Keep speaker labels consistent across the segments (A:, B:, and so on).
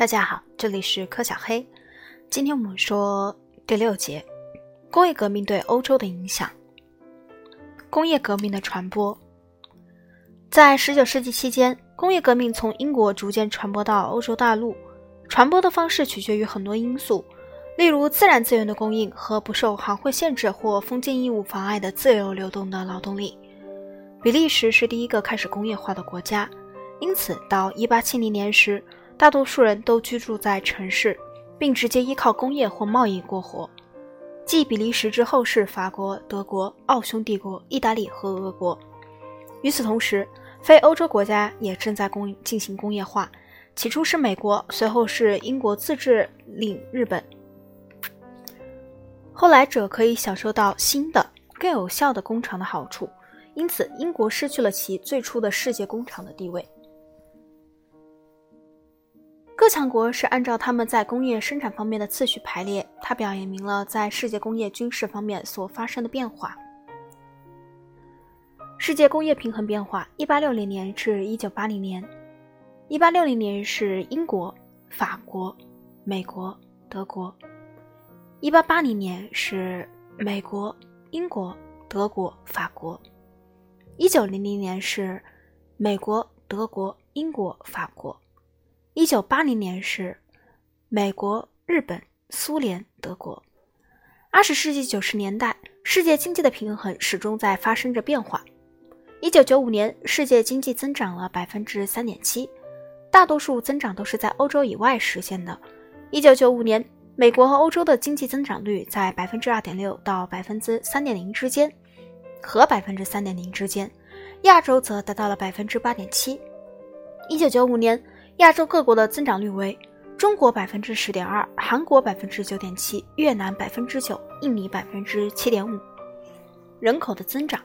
A: 大家好，这里是柯小黑。今天我们说第六节：工业革命对欧洲的影响。工业革命的传播，在十九世纪期间，工业革命从英国逐渐传播到欧洲大陆。传播的方式取决于很多因素，例如自然资源的供应和不受行会限制或封建义务妨碍的自由流动的劳动力。比利时是第一个开始工业化的国家，因此到一八七零年时，大多数人都居住在城市，并直接依靠工业或贸易过活。继比利时之后是法国、德国、奥匈帝国、意大利和俄国。与此同时，非欧洲国家也正在工进行工业化。起初是美国，随后是英国自治领日本，后来者可以享受到新的、更有效的工厂的好处，因此英国失去了其最初的世界工厂的地位。各强国是按照他们在工业生产方面的次序排列，它表明了在世界工业军事方面所发生的变化。世界工业平衡变化：一八六零年至一九八零年。一八六零年是英国、法国、美国、德国；一八八零年是美国、英国、德国、法国；一九零零年是美国、德国、英国、法国；一九八零年是美国、日本、苏联、德国。二十世纪九十年代，世界经济的平衡始终在发生着变化。一九九五年，世界经济增长了百分之三点七。大多数增长都是在欧洲以外实现的。一九九五年，美国和欧洲的经济增长率在百分之二点六到百分之三点零之间，和百分之三点零之间。亚洲则达到了百分之八点七。一九九五年，亚洲各国的增长率为：中国百分之十点二，韩国百分之九点七，越南百分之九，印尼百分之七点五。人口的增长，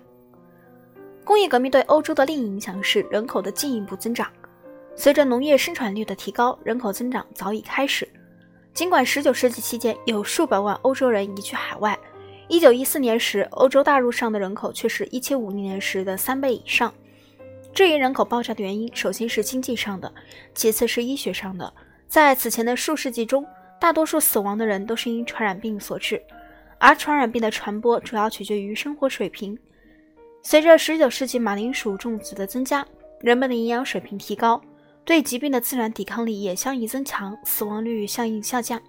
A: 工业革命对欧洲的另一影响是人口的进一步增长。随着农业生产率的提高，人口增长早已开始。尽管19世纪期间有数百万欧洲人移居海外，1914年时欧洲大陆上的人口却是一7 5 0年时的三倍以上。这一人口爆炸的原因，首先是经济上的，其次是医学上的。在此前的数世纪中，大多数死亡的人都是因传染病所致，而传染病的传播主要取决于生活水平。随着19世纪马铃薯种植的增加，人们的营养水平提高。对疾病的自然抵抗力也相应增强，死亡率相应下降。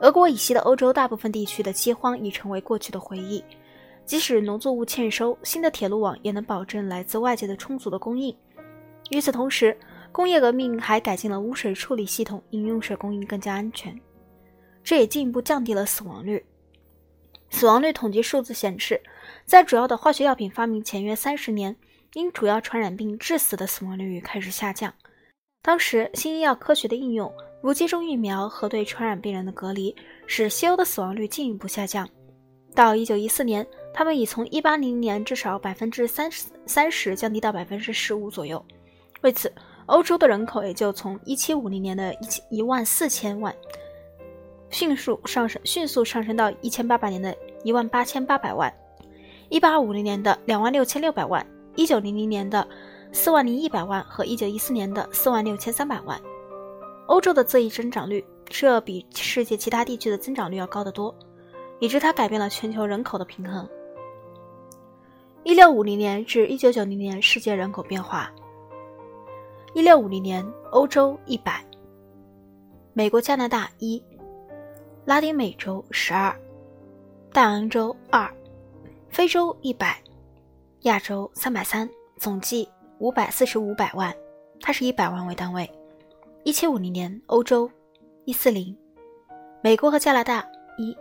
A: 俄国以西的欧洲大部分地区的饥荒已成为过去的回忆。即使农作物欠收，新的铁路网也能保证来自外界的充足的供应。与此同时，工业革命还改进了污水处理系统，饮用水供应更加安全，这也进一步降低了死亡率。死亡率统计数字显示，在主要的化学药品发明前约三十年，因主要传染病致死的死亡率开始下降。当时，新医药科学的应用，如接种疫苗和对传染病人的隔离，使西欧的死亡率进一步下降。到一九一四年，他们已从一八零零年至少百分之三十三十降低到百分之十五左右。为此，欧洲的人口也就从一七五零年的一一万四千万，迅速上升，迅速上升到一千八百年的一万八千八百万，一八五零年的两万六千六百万，一九零零年的。四万零一百万和一九一四年的四万六千三百万，欧洲的这一增长率这比世界其他地区的增长率要高得多，以致它改变了全球人口的平衡。一六五零年至一九九零年世界人口变化：一六五零年，欧洲一百，美国加拿大一，拉丁美洲十二，大洋洲二，非洲一百，亚洲三百三，总计。五百四十五百万，它是以百万为单位。一七五零年，欧洲一四零，美国和加拿大一，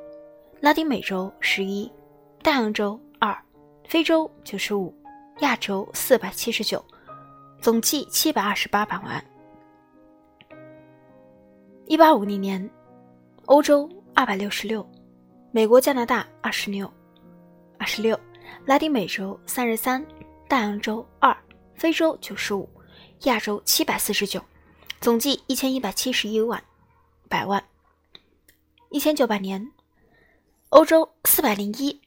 A: 拉丁美洲十一，大洋洲，非洲九十五，亚洲四百七十九，总计七百二十八百万。一八五零年，欧洲二百六十六，美国加拿大二十六，二十六，拉丁美洲三十三，大洋洲二。非洲九十五，亚洲七百四十九，总计一千一百七十一万百万。一千九百年，欧洲四百零一，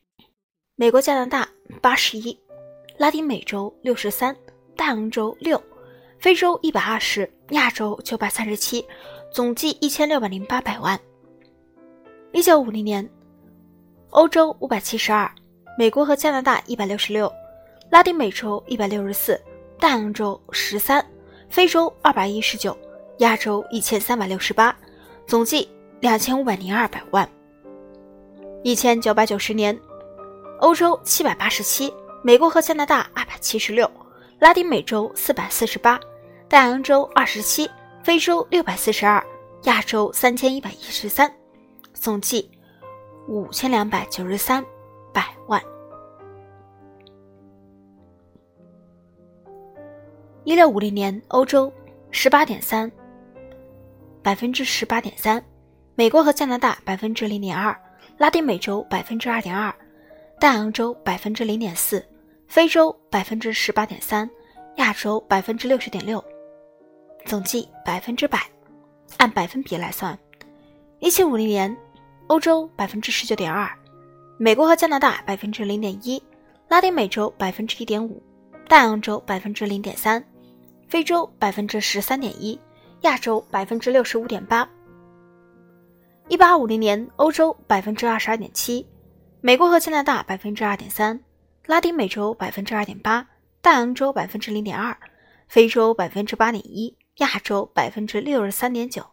A: 美国加拿大八十一，拉丁美洲六十三，大洋洲六，非洲一百二十，亚洲九百三十七，总计一千六百零八百万。一九五零年，欧洲五百七十二，美国和加拿大一百六十六，拉丁美洲一百六十四，大洋洲十三，非洲二百一十九，亚洲一千三百六十八，总计两千五百零二百万。一千九百九十年，欧洲七百八十七，美国和加拿大二百七十六，拉丁美洲四百四十八，大洋洲二十七，非洲六百四十二，亚洲三千一百一十三，总计五千两百九十三百万。一六五零年，欧洲十八点三，百分之十八点三，美国和加拿大百分之零点二。拉丁美洲百分之二点二，大洋洲百分之零点四，非洲百分之十八点三，亚洲百分之六十点六，总计百分之百。按百分比来算，一七五零年，欧洲百分之十九点二，美国和加拿大百分之零点一，拉丁美洲百分之一点五，大洋洲百分之零点三，非洲百分之十三点一，亚洲百分之六十五点八。一八五零年，欧洲百分之二十二点七，美国和加拿大百分之二点三，拉丁美洲百分之二点八，大洋洲百分之零点二，非洲百分之八点一，亚洲百分之六十三点九。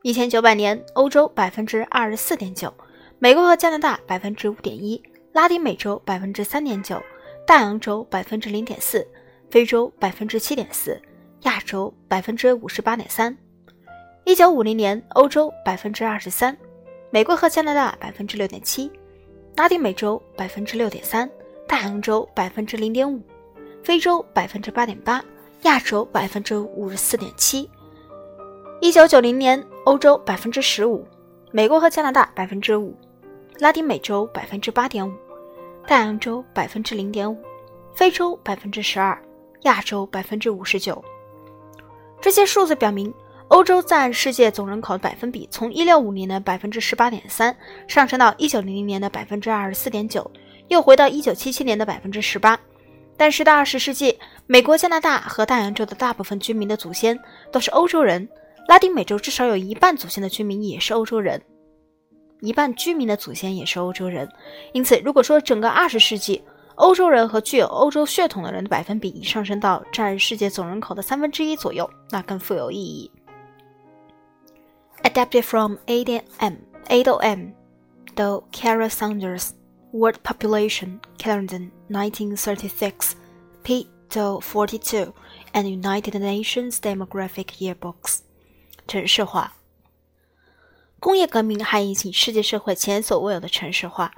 A: 一千九百年，欧洲百分之二十四点九，美国和加拿大百分之五点一，拉丁美洲百分之三点九，大洋洲百分之零点四，非洲百分之七点四，亚洲百分之五十八点三。一九五零年，欧洲百分之二十三，美国和加拿大百分之六点七，拉丁美洲百分之六点三，大洋洲百分之零点五，非洲百分之八点八，亚洲百分之五十四点七。一九九零年，欧洲百分之十五，美国和加拿大百分之五，拉丁美洲百分之八点五，大洋洲百分之零点五，非洲百分之十二，亚洲百分之五十九。这些数字表明。欧洲占世界总人口的百分比从一六五年的百分之十八点三上升到一九零零年的百分之二十四点九，又回到一九七七年的百分之十八。但是到二十世纪，美国、加拿大和大洋洲的大部分居民的祖先都是欧洲人，拉丁美洲至少有一半祖先的居民也是欧洲人，一半居民的祖先也是欧洲人。因此，如果说整个二十世纪，欧洲人和具有欧洲血统的人的百分比已上升到占世界总人口的三分之一左右，那更富有意义。Adapted from ADM, ADOM, the Kara Saunders World Population Calendar 1936, p. 42, and United Nations Demographic Yearbooks。城市化，工业革命还引起世界社会前所未有的城市化。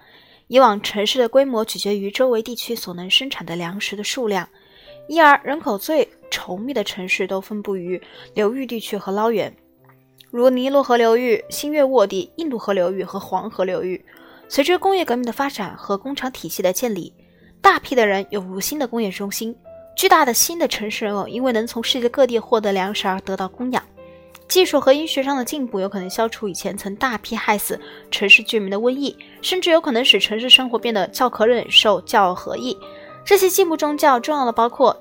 A: 以往城市的规模取决于周围地区所能生产的粮食的数量，因而人口最稠密的城市都分布于流域地区和捞源。如尼罗河流域、新月沃地、印度河流域和黄河流域，随着工业革命的发展和工厂体系的建立，大批的人涌入新的工业中心，巨大的新的城市人口因为能从世界各地获得粮食而得到供养。技术和医学上的进步有可能消除以前曾大批害死城市居民的瘟疫，甚至有可能使城市生活变得较可忍受、较合意。这些进步中较重要的包括。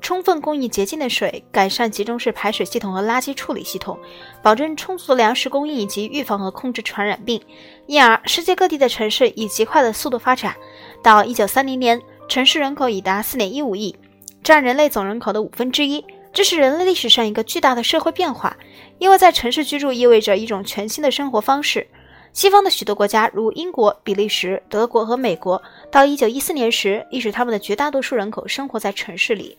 A: 充分供应洁净的水，改善集中式排水系统和垃圾处理系统，保证充足的粮食供应以及预防和控制传染病。因而，世界各地的城市以极快的速度发展。到1930年，城市人口已达4.15亿，占人类总人口的五分之一。这是人类历史上一个巨大的社会变化，因为在城市居住意味着一种全新的生活方式。西方的许多国家，如英国、比利时、德国和美国，到1914年时，已使他们的绝大多数人口生活在城市里。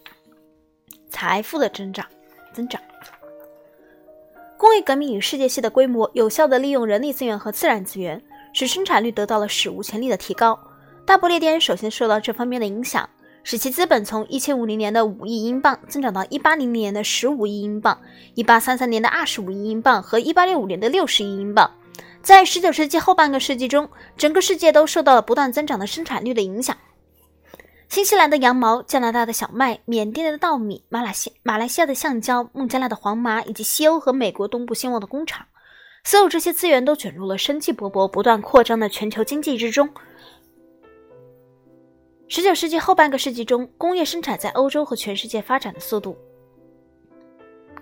A: 财富的增长，增长。工业革命与世界系的规模，有效地利用人力资源和自然资源，使生产率得到了史无前例的提高。大不列颠首先受到这方面的影响，使其资本从1750年的五亿英镑增长到1800年的15亿英镑、1833年的25亿英镑和1865年的60亿英镑。在19世纪后半个世纪中，整个世界都受到了不断增长的生产率的影响。新西兰的羊毛、加拿大的小麦、缅甸的稻米、马来西马来西亚的橡胶、孟加拉的黄麻，以及西欧和美国东部兴旺的工厂，所有这些资源都卷入了生机勃勃、不断扩张的全球经济之中。十九世纪后半个世纪中，工业生产在欧洲和全世界发展的速度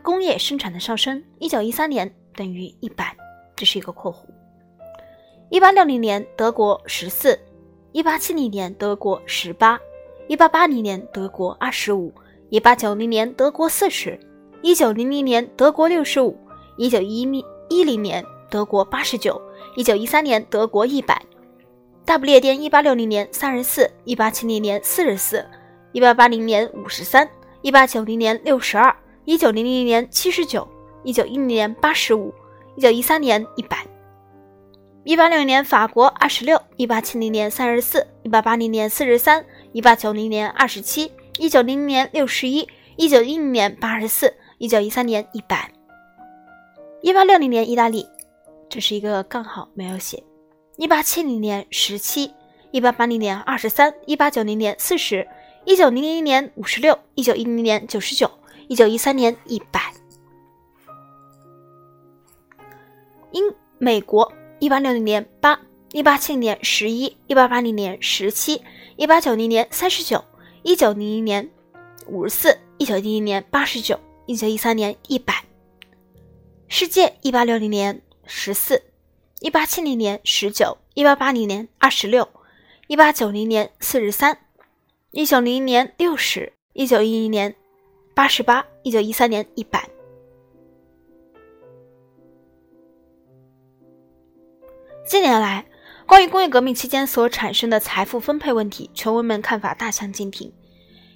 A: 工业生产的上升，一九一三年等于一百，这是一个括弧。一八六零年德国十四，一八七零年德国十八，一八八零年德国二十五，一八九零年德国四十，一九零零年德国六十五，一九一零一零年德国八十九，一九一三年德国一百。大不列颠一八六零年三十四，一八七零年四十四，一八八零年五十三，一八九零年六十二，一九零零年七十九，一九一零年八十五，一九一三年一百。一八六零年法国二十六，一八七零年三十四，一八八零年四十三，一八九零年二十七，一九零零年六十一，一九一零年八十四，一九一三年一百。一八六零年意大利，这是一个杠号没有写。一八七零年十七，一八八零年二十三，一八九零年四十，一九零零年五十六，一九一零年九十九，一九一三年一百。英美国一八六零年八，一八七零年十一，一八八零年十七，一八九零年三十九，一九零零年五十四，一九一零年八十九，一九一三年一百。世界一八六零年十四。一八七零年十九，一八八零年二十六，一八九零年四十三，一九零零年六十，一九一零年八十八，一九一三年一百。近年来，关于工业革命期间所产生的财富分配问题，权威们看法大相径庭。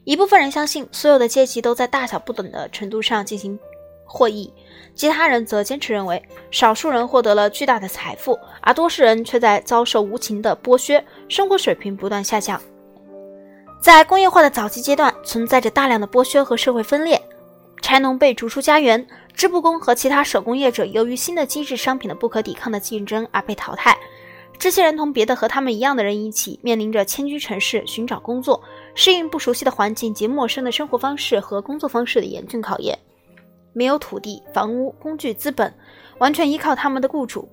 A: 一部分人相信，所有的阶级都在大小不等的程度上进行获益。其他人则坚持认为，少数人获得了巨大的财富，而多数人却在遭受无情的剥削，生活水平不断下降。在工业化的早期阶段，存在着大量的剥削和社会分裂，柴农被逐出家园，织布工和其他手工业者由于新的机制商品的不可抵抗的竞争而被淘汰。这些人同别的和他们一样的人一起，面临着迁居城市、寻找工作、适应不熟悉的环境及陌生的生活方式和工作方式的严峻考验。没有土地、房屋、工具、资本，完全依靠他们的雇主。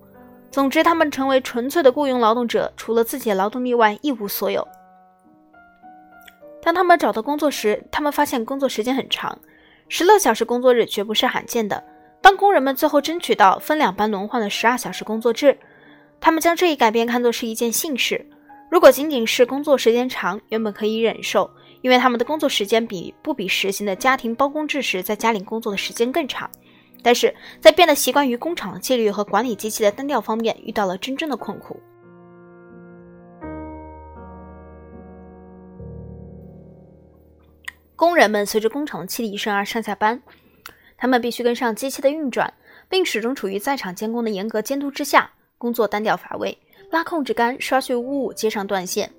A: 总之，他们成为纯粹的雇佣劳动者，除了自己的劳动力外一无所有。当他们找到工作时，他们发现工作时间很长，十六小时工作日绝不是罕见的。当工人们最后争取到分两班轮换的十二小时工作制，他们将这一改变看作是一件幸事。如果仅仅是工作时间长，原本可以忍受。因为他们的工作时间比不比实行的家庭包工制时在家里工作的时间更长，但是在变得习惯于工厂的纪律和管理机器的单调方面遇到了真正的困苦。工人们随着工厂的汽笛声而上下班，他们必须跟上机器的运转，并始终处于在场监工的严格监督之下，工作单调乏味，拉控制杆、刷去污物、接上断线。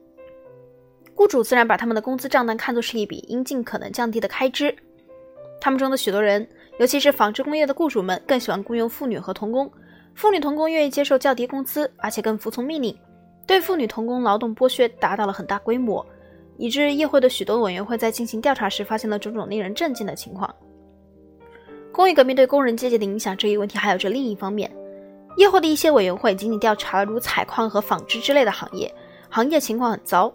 A: 雇主自然把他们的工资账单看作是一笔应尽可能降低的开支。他们中的许多人，尤其是纺织工业的雇主们，更喜欢雇佣妇女和童工。妇女童工愿意接受较低工资，而且更服从命令。对妇女童工劳动剥削达到了很大规模，以致议会的许多委员会在进行调查时发现了种种令人震惊的情况。工业革命对工人阶级的影响这一问题还有着另一方面。议会的一些委员会仅仅调查了如采矿和纺织之类的行业，行业情况很糟。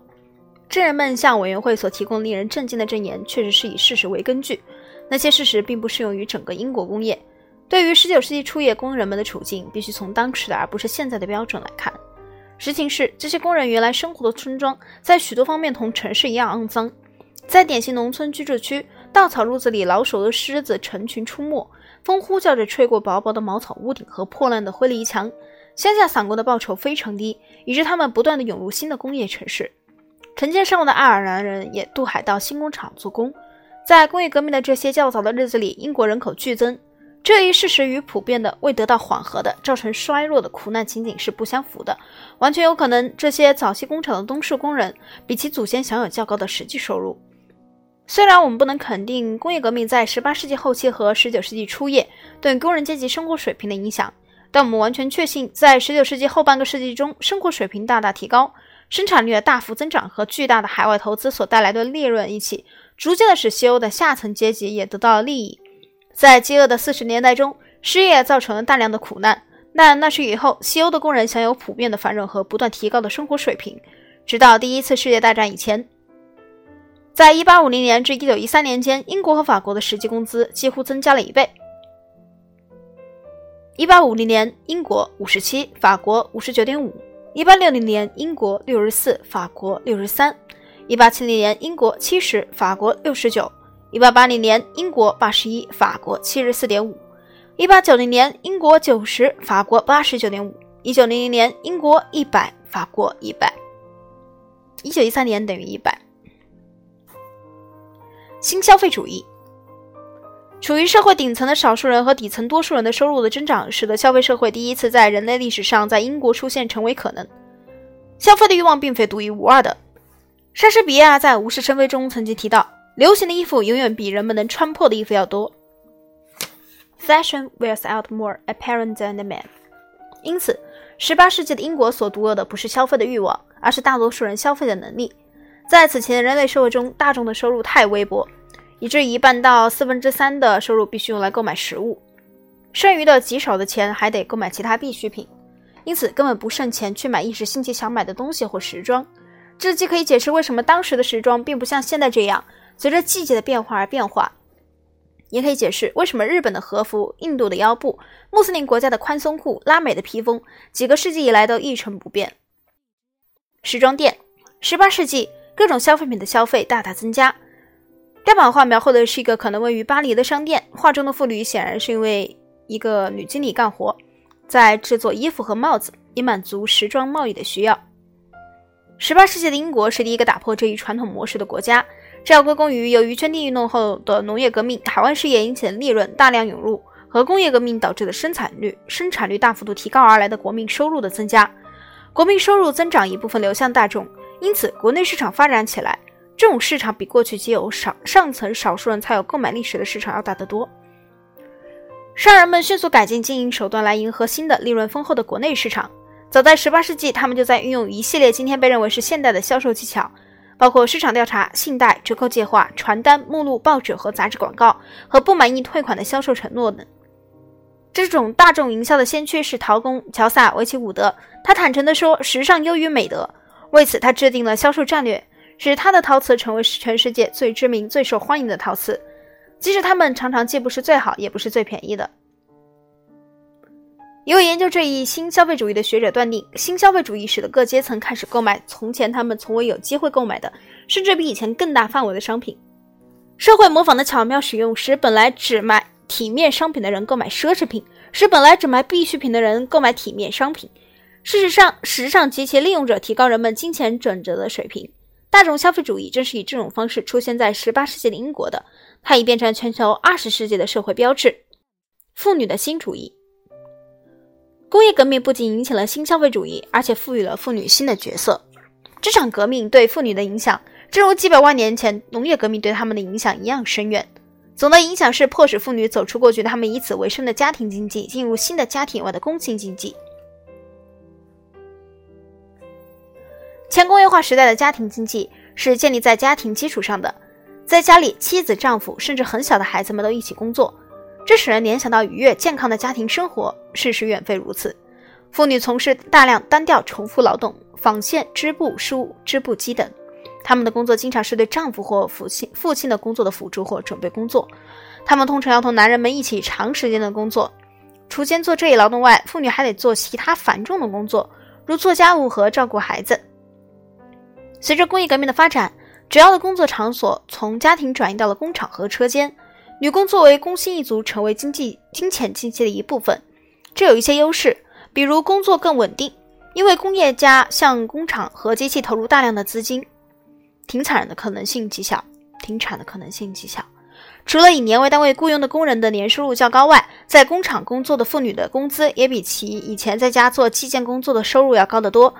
A: 证人们向委员会所提供令人震惊的证言，确实是以事实为根据。那些事实并不适用于整个英国工业。对于19世纪初叶工人们的处境，必须从当时的而不是现在的标准来看。实情是，这些工人原来生活的村庄，在许多方面同城市一样肮脏。在典型农村居住区，稻草路子里，老鼠和狮子成群出没，风呼叫着吹过薄薄的茅草屋顶和破烂的灰篱墙。乡下散工的报酬非常低，以致他们不断地涌入新的工业城市。成千上万的爱尔兰人也渡海到新工厂做工。在工业革命的这些较早的日子里，英国人口剧增。这一事实与普遍的未得到缓和的造成衰弱的苦难情景是不相符的。完全有可能，这些早期工厂的东市工人比其祖先享有较高的实际收入。虽然我们不能肯定工业革命在18世纪后期和19世纪初叶对工人阶级生活水平的影响，但我们完全确信，在19世纪后半个世纪中，生活水平大大提高。生产率的大幅增长和巨大的海外投资所带来的利润一起，逐渐的使西欧的下层阶级也得到了利益。在饥饿的四十年代中，失业造成了大量的苦难，但那是以后西欧的工人享有普遍的繁荣和不断提高的生活水平。直到第一次世界大战以前，在一八五零年至一九一三年间，英国和法国的实际工资几乎增加了一倍。一八五零年，英国五十七，法国五十九点五；一八六零年，英国六十四，法国六十三；一八七零年，英国七十，法国六十九；一八八零年，英国八十一，法国七十四点五；一八九零年，英国九十，法国八十九点五；一九零零年，英国一百，法国一百；一九一三年等于一百。新消费主义。处于社会顶层的少数人和底层多数人的收入的增长，使得消费社会第一次在人类历史上在英国出现成为可能。消费的欲望并非独一无二的。莎士比亚在《无事生非》中曾经提到，流行的衣服永远比人们能穿破的衣服要多。Fashion wears out more apparent than the man。因此，18世纪的英国所独有的不是消费的欲望，而是大多数人消费的能力。在此前的人类社会中，大众的收入太微薄。以至于一半到四分之三的收入必须用来购买食物，剩余的极少的钱还得购买其他必需品，因此根本不剩钱去买一时兴起想买的东西或时装。这既可以解释为什么当时的时装并不像现在这样随着季节的变化而变化，也可以解释为什么日本的和服、印度的腰部、穆斯林国家的宽松裤、拉美的披风几个世纪以来都一成不变。时装店，十八世纪各种消费品的消费大大增加。该版画描绘的是一个可能位于巴黎的商店，画中的妇女显然是因为一个女经理干活，在制作衣服和帽子，以满足时装贸易的需要。十八世纪的英国是第一个打破这一传统模式的国家，这要归功于由于圈地运动后的农业革命、海湾事业引起的利润大量涌入和工业革命导致的生产率生产率大幅度提高而来的国民收入的增加。国民收入增长一部分流向大众，因此国内市场发展起来。这种市场比过去只有少上层少数人才有购买历史的市场要大得多。商人们迅速改进经营手段来迎合新的利润丰厚的国内市场。早在18世纪，他们就在运用一系列今天被认为是现代的销售技巧，包括市场调查、信贷、折扣计划、传单、目录、报纸和杂志广告和不满意退款的销售承诺等。这种大众营销的先驱是陶工乔萨维奇伍德。他坦诚地说：“时尚优于美德。”为此，他制定了销售战略。使他的陶瓷成为全世界最知名、最受欢迎的陶瓷，即使它们常常既不是最好，也不是最便宜的。一位研究这一新消费主义的学者断定，新消费主义使得各阶层开始购买从前他们从未有机会购买的，甚至比以前更大范围的商品。社会模仿的巧妙使用，使本来只买体面商品的人购买奢侈品，使本来只买必需品的人购买体面商品。事实上，时尚及其利用者提高人们金钱准则的水平。大众消费主义正是以这种方式出现在18世纪的英国的，它已变成全球20世纪的社会标志。妇女的新主义，工业革命不仅引起了新消费主义，而且赋予了妇女新的角色。这场革命对妇女的影响，正如几百万年前农业革命对他们的影响一样深远。总的影响是迫使妇女走出过去他们以此为生的家庭经济，进入新的家庭外的工薪经济。前工业化时代的家庭经济是建立在家庭基础上的，在家里，妻子、丈夫甚至很小的孩子们都一起工作，这使人联想到愉悦、健康的家庭生活。事实远非如此，妇女从事大量单调重复劳动，纺线、织布、书、织布机等。他们的工作经常是对丈夫或父亲父亲的工作的辅助或准备工作。他们通常要同男人们一起长时间的工作。除兼做这一劳动外，妇女还得做其他繁重的工作，如做家务和照顾孩子。随着工业革命的发展，主要的工作场所从家庭转移到了工厂和车间。女工作为工薪一族，成为经济金钱经济的一部分。这有一些优势，比如工作更稳定，因为工业家向工厂和机器投入大量的资金。停产的可能性极小，停产的可能性极小。除了以年为单位雇佣的工人的年收入较高外，在工厂工作的妇女的工资也比其以前在家做计件工作的收入要高得多。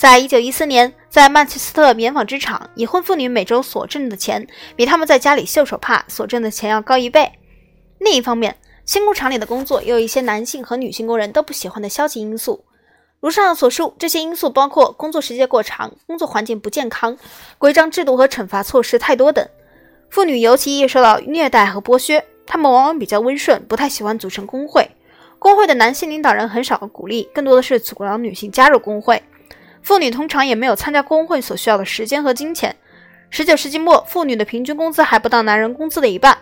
A: 在一九一四年，在曼彻斯特棉纺织厂，已婚妇女每周所挣的钱比他们在家里绣手帕所挣的钱要高一倍。另一方面，新工厂里的工作也有一些男性和女性工人都不喜欢的消极因素。如上所述，这些因素包括工作时间过长、工作环境不健康、规章制度和惩罚措施太多等。妇女尤其易受到虐待和剥削，她们往往比较温顺，不太喜欢组成工会。工会的男性领导人很少鼓励，更多的是阻挠女性加入工会。妇女通常也没有参加工会所需要的时间和金钱。十九世纪末，妇女的平均工资还不到男人工资的一半。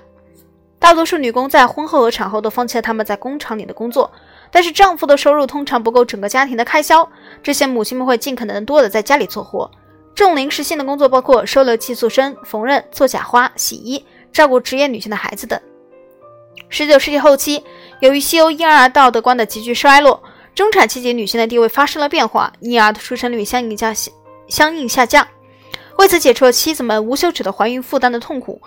A: 大多数女工在婚后和产后都放弃了他们在工厂里的工作，但是丈夫的收入通常不够整个家庭的开销，这些母亲们会尽可能多的在家里做活。这种临时性的工作包括收留寄宿生、缝纫、做假花、洗衣、照顾职业女性的孩子等。十九世纪后期，由于西欧婴儿道德观的急剧衰落，中产阶级女性的地位发生了变化，婴儿的出生率相应下相应下降。为此，解除了妻子们无休止的怀孕负担的痛苦。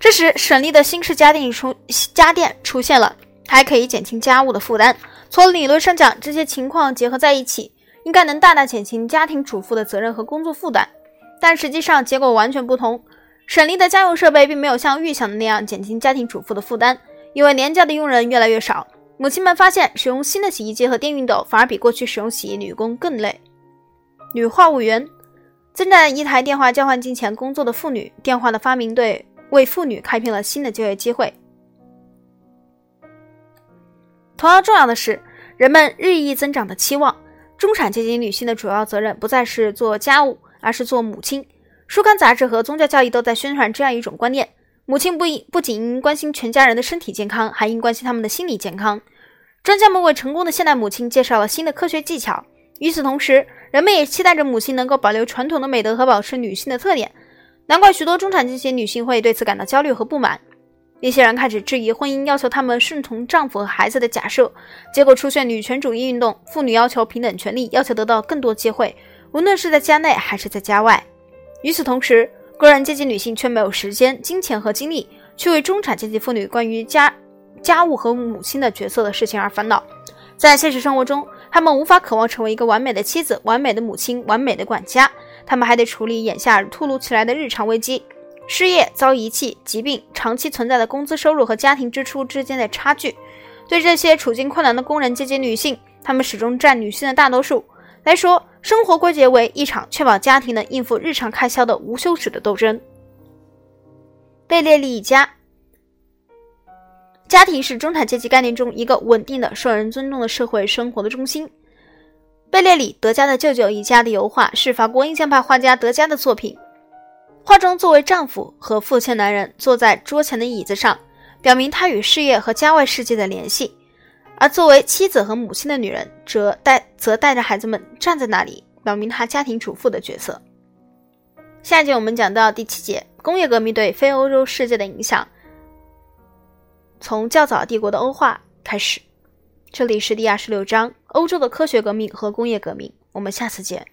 A: 这时，省力的新式家电出家电出现了，还可以减轻家务的负担。从理论上讲，这些情况结合在一起，应该能大大减轻家庭主妇的责任和工作负担。但实际上，结果完全不同。省力的家用设备并没有像预想的那样减轻家庭主妇的负担。因为廉价的佣人越来越少，母亲们发现使用新的洗衣机和电熨斗反而比过去使用洗衣女工更累。女话务员，增占一台电话交换机前工作的妇女，电话的发明对为妇女开辟了新的就业机会。同样重要的是，人们日益增长的期望，中产阶级女性的主要责任不再是做家务，而是做母亲。书刊、杂志和宗教教义都在宣传这样一种观念。母亲不应不仅应关心全家人的身体健康，还应关心他们的心理健康。专家们为成功的现代母亲介绍了新的科学技巧。与此同时，人们也期待着母亲能够保留传统的美德和保持女性的特点。难怪许多中产阶级女性会对此感到焦虑和不满。一些人开始质疑婚姻要求她们顺从丈夫和孩子的假设，结果出现女权主义运动。妇女要求平等权利，要求得到更多机会，无论是在家内还是在家外。与此同时，工人阶级女性却没有时间、金钱和精力去为中产阶级妇女关于家家务和母亲的角色的事情而烦恼。在现实生活中，她们无法渴望成为一个完美的妻子、完美的母亲、完美的管家。她们还得处理眼下突如其来的日常危机：失业、遭遗弃、疾病、长期存在的工资收入和家庭支出之间的差距。对这些处境困难的工人阶级女性，她们始终占女性的大多数来说。生活归结为一场确保家庭能应付日常开销的无休止的斗争。贝列利一家，家庭是中产阶级概念中一个稳定的、受人尊重的社会生活的中心。贝列里德加的舅舅一家的油画是法国印象派画家德加的作品。画中作为丈夫和父亲男人坐在桌前的椅子上，表明他与事业和家外世界的联系。而作为妻子和母亲的女人，则带则带着孩子们站在那里，表明她家庭主妇的角色。下一节我们讲到第七节，工业革命对非欧洲世界的影响，从较早帝国的欧化开始。这里是第二十六章：欧洲的科学革命和工业革命。我们下次见。